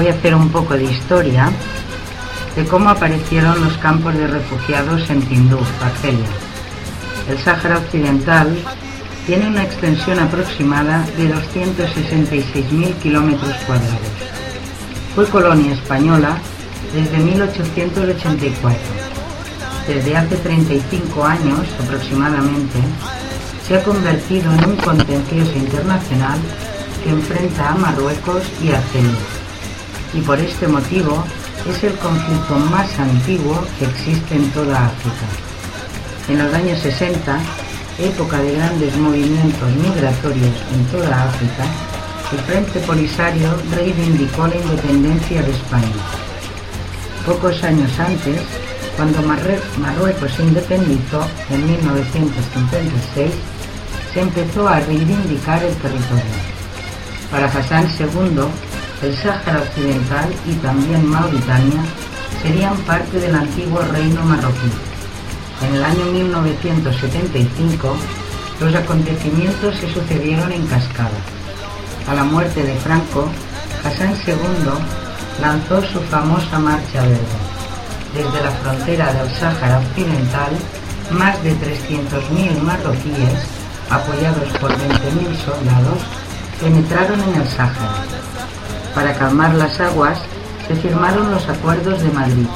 Voy a hacer un poco de historia de cómo aparecieron los campos de refugiados en Tinduf, Argelia. El Sáhara Occidental tiene una extensión aproximada de 266.000 kilómetros cuadrados. Fue colonia española desde 1884. Desde hace 35 años aproximadamente, se ha convertido en un contencioso internacional que enfrenta a Marruecos y Argelia. Y por este motivo es el conflicto más antiguo que existe en toda África. En los años 60, época de grandes movimientos migratorios en toda África, el Frente Polisario reivindicó la independencia de España. Pocos años antes, cuando Marruecos se independizó en 1956, se empezó a reivindicar el territorio. Para Hassan II, el Sáhara Occidental y también Mauritania serían parte del antiguo reino marroquí. En el año 1975, los acontecimientos se sucedieron en cascada. A la muerte de Franco, Hassan II lanzó su famosa Marcha Verde. Desde la frontera del Sáhara Occidental, más de 300.000 marroquíes, apoyados por 20.000 soldados, penetraron en el Sáhara para calmar las aguas, se firmaron los acuerdos de Madrid,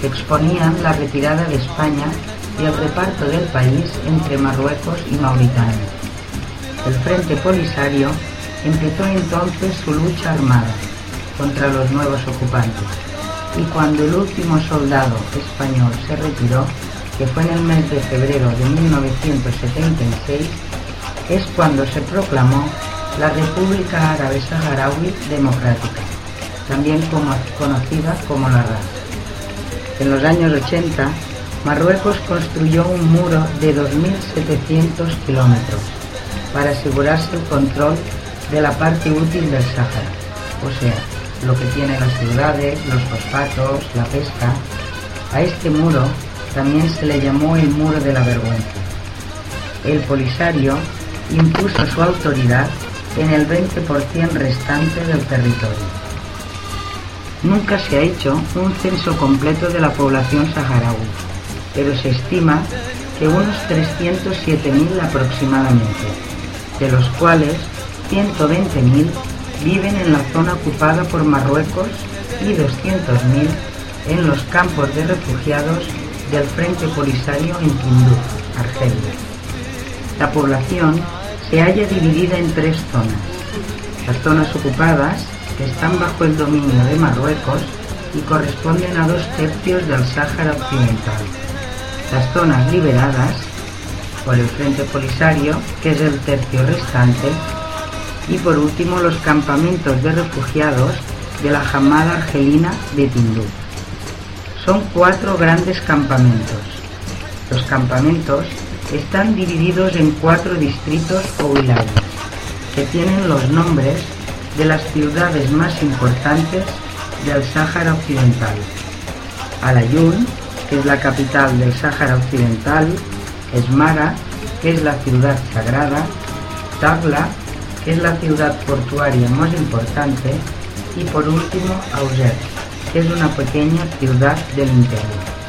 que exponían la retirada de España y el reparto del país entre Marruecos y Mauritania. El Frente Polisario empezó entonces su lucha armada contra los nuevos ocupantes y cuando el último soldado español se retiró, que fue en el mes de febrero de 1976, es cuando se proclamó la República Árabe Saharaui Democrática, también conocida como la RAS. En los años 80, Marruecos construyó un muro de 2.700 kilómetros para asegurarse el control de la parte útil del Sáhara, o sea, lo que tiene las ciudades, los fosfatos, la pesca. A este muro también se le llamó el muro de la vergüenza. El Polisario impuso su autoridad en el 20% restante del territorio. Nunca se ha hecho un censo completo de la población saharaui, pero se estima que unos 307.000 aproximadamente, de los cuales 120.000 viven en la zona ocupada por Marruecos y 200.000 en los campos de refugiados del Frente Polisario en Tinduf, Argelia. La población se halla dividida en tres zonas. Las zonas ocupadas, están bajo el dominio de Marruecos y corresponden a dos tercios del Sáhara Occidental. Las zonas liberadas por el Frente Polisario, que es el tercio restante, y por último los campamentos de refugiados de la Jamada Argelina de Tindú. Son cuatro grandes campamentos. Los campamentos están divididos en cuatro distritos o wilayas, que tienen los nombres de las ciudades más importantes del Sáhara Occidental. Alayún, que es la capital del Sáhara Occidental, Esmara, que es la ciudad sagrada, Tagla, que es la ciudad portuaria más importante, y por último Auger, que es una pequeña ciudad del interior.